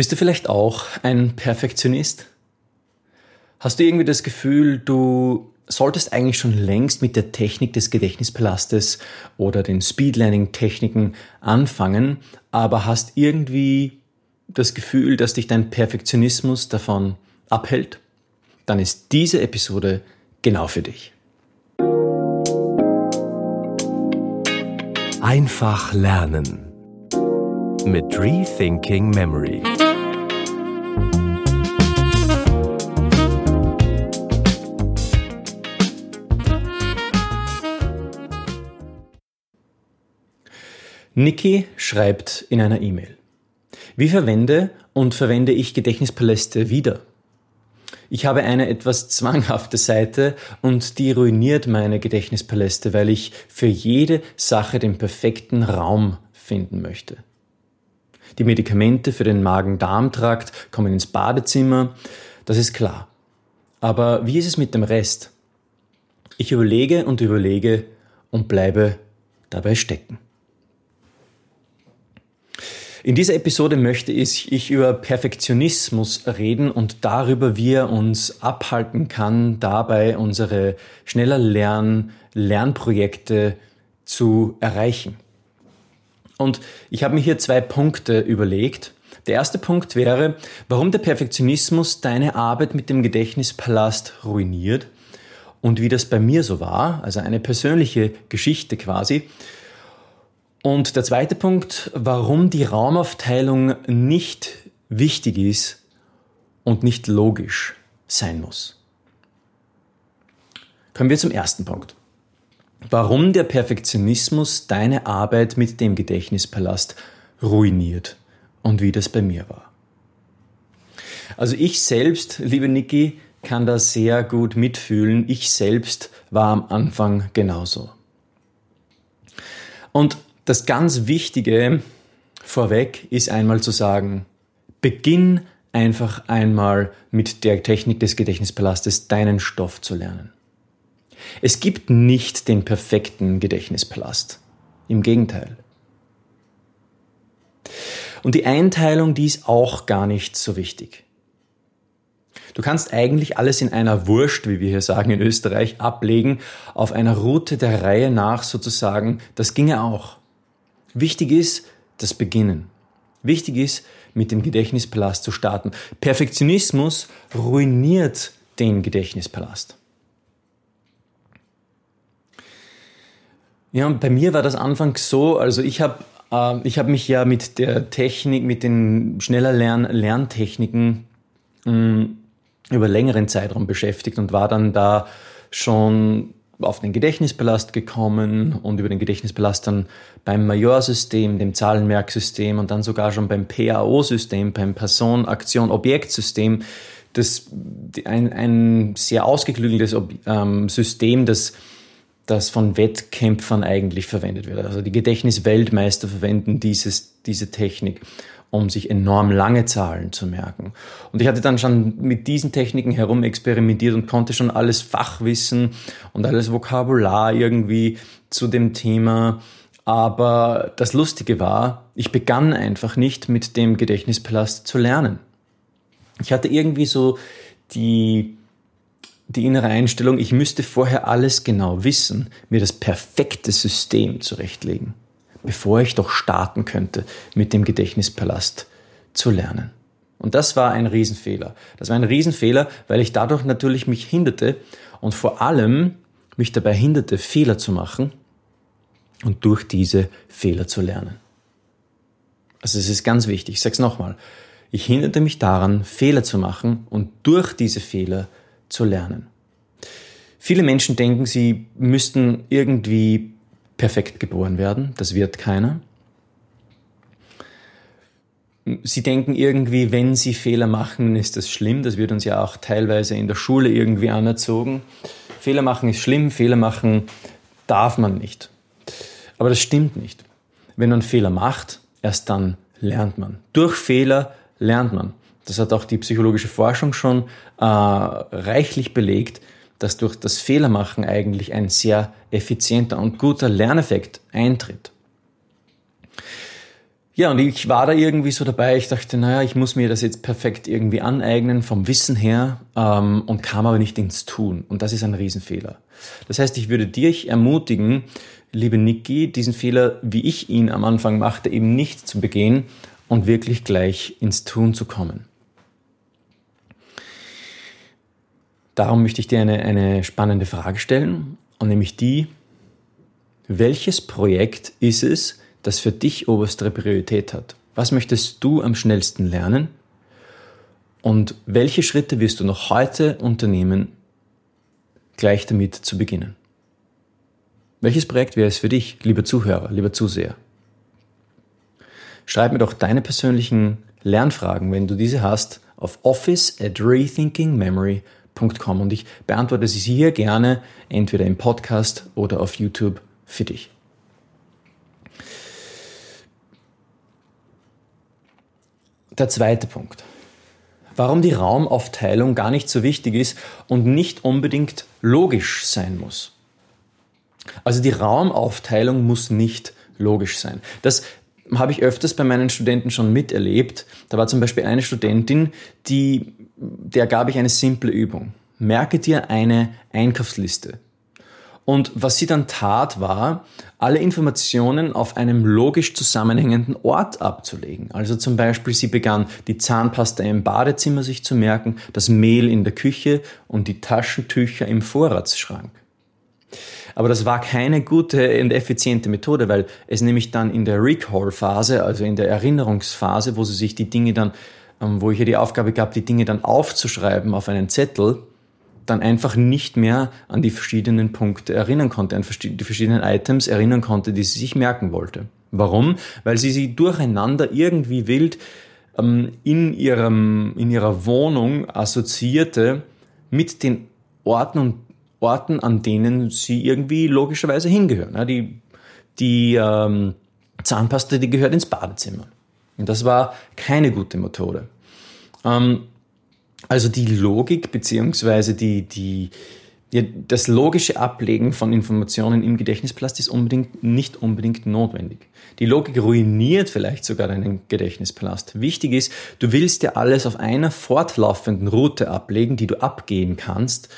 Bist du vielleicht auch ein Perfektionist? Hast du irgendwie das Gefühl, du solltest eigentlich schon längst mit der Technik des Gedächtnispalastes oder den Speedlearning-Techniken anfangen, aber hast irgendwie das Gefühl, dass dich dein Perfektionismus davon abhält? Dann ist diese Episode genau für dich. Einfach lernen mit Rethinking Memory. Niki schreibt in einer E-Mail. Wie verwende und verwende ich Gedächtnispaläste wieder? Ich habe eine etwas zwanghafte Seite und die ruiniert meine Gedächtnispaläste, weil ich für jede Sache den perfekten Raum finden möchte. Die Medikamente für den Magen-Darm-Trakt kommen ins Badezimmer, das ist klar. Aber wie ist es mit dem Rest? Ich überlege und überlege und bleibe dabei stecken. In dieser Episode möchte ich über Perfektionismus reden und darüber, wie er uns abhalten kann, dabei unsere schneller Lern Lernprojekte zu erreichen. Und ich habe mir hier zwei Punkte überlegt. Der erste Punkt wäre, warum der Perfektionismus deine Arbeit mit dem Gedächtnispalast ruiniert und wie das bei mir so war, also eine persönliche Geschichte quasi. Und der zweite Punkt, warum die Raumaufteilung nicht wichtig ist und nicht logisch sein muss. Kommen wir zum ersten Punkt. Warum der Perfektionismus deine Arbeit mit dem Gedächtnispalast ruiniert und wie das bei mir war. Also ich selbst, liebe Niki, kann da sehr gut mitfühlen. Ich selbst war am Anfang genauso. Und das ganz Wichtige vorweg ist einmal zu sagen, beginn einfach einmal mit der Technik des Gedächtnispalastes deinen Stoff zu lernen. Es gibt nicht den perfekten Gedächtnispalast. Im Gegenteil. Und die Einteilung, die ist auch gar nicht so wichtig. Du kannst eigentlich alles in einer Wurst, wie wir hier sagen in Österreich, ablegen, auf einer Route der Reihe nach sozusagen. Das ginge auch. Wichtig ist das Beginnen. Wichtig ist, mit dem Gedächtnispalast zu starten. Perfektionismus ruiniert den Gedächtnispalast. Ja, und bei mir war das anfangs so, also ich habe äh, hab mich ja mit der Technik, mit den schneller Lern Lerntechniken mh, mm, über längeren Zeitraum beschäftigt und war dann da schon auf den Gedächtnispalast gekommen und über den Gedächtnispalast dann beim Majorsystem, dem Zahlenmerksystem und dann sogar schon beim PAO-System, beim Person-Aktion-Objekt-System, das ein, ein sehr ausgeklügeltes ähm, System, das das von Wettkämpfern eigentlich verwendet wird. Also die Gedächtnisweltmeister verwenden dieses, diese Technik um sich enorm lange Zahlen zu merken. Und ich hatte dann schon mit diesen Techniken herum experimentiert und konnte schon alles Fachwissen und alles Vokabular irgendwie zu dem Thema. Aber das Lustige war, ich begann einfach nicht mit dem Gedächtnispalast zu lernen. Ich hatte irgendwie so die, die innere Einstellung, ich müsste vorher alles genau wissen, mir das perfekte System zurechtlegen bevor ich doch starten könnte, mit dem Gedächtnispalast zu lernen. Und das war ein Riesenfehler. Das war ein Riesenfehler, weil ich dadurch natürlich mich hinderte und vor allem mich dabei hinderte, Fehler zu machen und durch diese Fehler zu lernen. Also es ist ganz wichtig, ich sage es nochmal, ich hinderte mich daran, Fehler zu machen und durch diese Fehler zu lernen. Viele Menschen denken, sie müssten irgendwie perfekt geboren werden. Das wird keiner. Sie denken irgendwie, wenn sie Fehler machen, ist das schlimm. Das wird uns ja auch teilweise in der Schule irgendwie anerzogen. Fehler machen ist schlimm, Fehler machen darf man nicht. Aber das stimmt nicht. Wenn man Fehler macht, erst dann lernt man. Durch Fehler lernt man. Das hat auch die psychologische Forschung schon äh, reichlich belegt, dass durch das Fehlermachen eigentlich ein sehr effizienter und guter Lerneffekt eintritt. ja, und ich war da irgendwie so dabei, ich dachte, naja, ich muss mir das jetzt perfekt irgendwie aneignen vom Wissen her ähm, und kam aber nicht ins Tun. Und das ist ein Riesenfehler. Das heißt, ich würde dich ermutigen, liebe Niki, diesen Fehler, wie ich ihn am Anfang machte, eben nicht zu begehen und wirklich gleich ins Tun zu kommen. Darum möchte ich dir eine, eine spannende Frage stellen, und nämlich die, welches Projekt ist es, das für dich oberste Priorität hat? Was möchtest du am schnellsten lernen? Und welche Schritte wirst du noch heute unternehmen, gleich damit zu beginnen? Welches Projekt wäre es für dich, lieber Zuhörer, lieber Zuseher? Schreib mir doch deine persönlichen Lernfragen, wenn du diese hast, auf office at rethinkingmemory.com und ich beantworte sie hier gerne entweder im Podcast oder auf YouTube für dich. Der zweite Punkt. Warum die Raumaufteilung gar nicht so wichtig ist und nicht unbedingt logisch sein muss. Also die Raumaufteilung muss nicht logisch sein. Das habe ich öfters bei meinen Studenten schon miterlebt. Da war zum Beispiel eine Studentin, die, der gab ich eine simple Übung. Merke dir eine Einkaufsliste. Und was sie dann tat, war, alle Informationen auf einem logisch zusammenhängenden Ort abzulegen. Also zum Beispiel, sie begann die Zahnpasta im Badezimmer sich zu merken, das Mehl in der Küche und die Taschentücher im Vorratsschrank. Aber das war keine gute und effiziente Methode, weil es nämlich dann in der Recall-Phase, also in der Erinnerungsphase, wo sie sich die Dinge dann, wo ich ihr die Aufgabe gab, die Dinge dann aufzuschreiben auf einen Zettel, dann einfach nicht mehr an die verschiedenen Punkte erinnern konnte, an die verschiedenen Items erinnern konnte, die sie sich merken wollte. Warum? Weil sie sie durcheinander irgendwie wild ähm, in, ihrem, in ihrer Wohnung assoziierte mit den Orten und Orten, an denen sie irgendwie logischerweise hingehören. Ja, die die ähm, Zahnpasta, die gehört ins Badezimmer. Und das war keine gute Methode. Ähm, also die Logik beziehungsweise die, die, ja, das logische Ablegen von Informationen im Gedächtnispalast ist unbedingt, nicht unbedingt notwendig. Die Logik ruiniert vielleicht sogar deinen Gedächtnispalast. Wichtig ist, du willst ja alles auf einer fortlaufenden Route ablegen, die du abgehen kannst,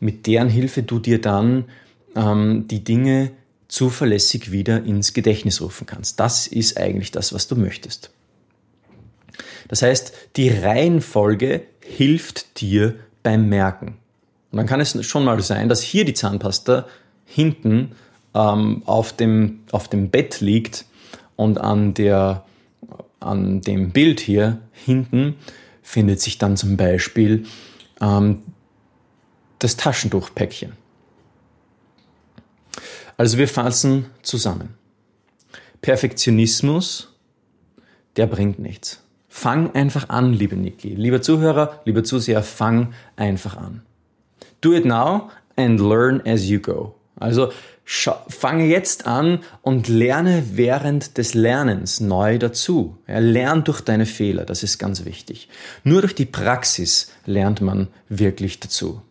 mit deren Hilfe du dir dann ähm, die Dinge zuverlässig wieder ins Gedächtnis rufen kannst. Das ist eigentlich das, was du möchtest. Das heißt, die Reihenfolge hilft dir beim Merken. Und dann kann es schon mal sein, dass hier die Zahnpasta hinten ähm, auf, dem, auf dem Bett liegt und an, der, an dem Bild hier hinten findet sich dann zum Beispiel ähm, das Taschentuchpäckchen. Also wir fassen zusammen. Perfektionismus, der bringt nichts. Fang einfach an, liebe Niki. Lieber Zuhörer, lieber Zuseher, fang einfach an. Do it now and learn as you go. Also fange jetzt an und lerne während des Lernens neu dazu. Ja, lern durch deine Fehler, das ist ganz wichtig. Nur durch die Praxis lernt man wirklich dazu.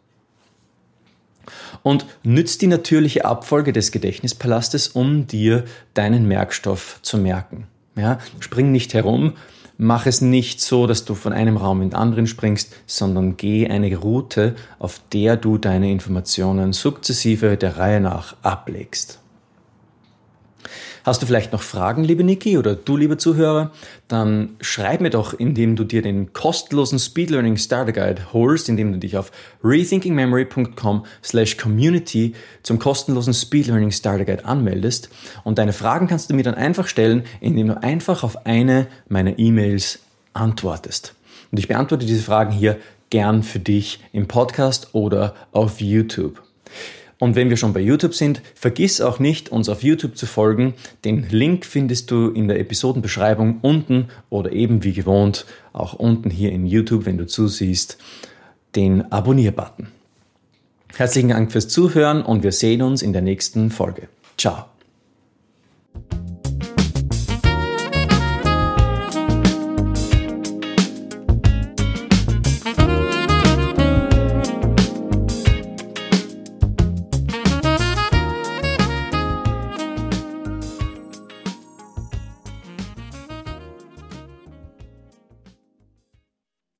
Und nützt die natürliche Abfolge des Gedächtnispalastes, um dir deinen Merkstoff zu merken. Ja, spring nicht herum, Mach es nicht so, dass du von einem Raum in den anderen springst, sondern geh eine Route, auf der du deine Informationen sukzessive der Reihe nach ablegst. Hast du vielleicht noch Fragen, liebe Niki, oder du, liebe Zuhörer? Dann schreib mir doch, indem du dir den kostenlosen Speed Learning Starter Guide holst, indem du dich auf rethinkingmemory.com slash community zum kostenlosen Speed Learning Starter Guide anmeldest. Und deine Fragen kannst du mir dann einfach stellen, indem du einfach auf eine meiner E-Mails antwortest. Und ich beantworte diese Fragen hier gern für dich im Podcast oder auf YouTube. Und wenn wir schon bei YouTube sind, vergiss auch nicht, uns auf YouTube zu folgen. Den Link findest du in der Episodenbeschreibung unten oder eben wie gewohnt auch unten hier in YouTube, wenn du zusiehst, den Abonnier-Button. Herzlichen Dank fürs Zuhören und wir sehen uns in der nächsten Folge. Ciao.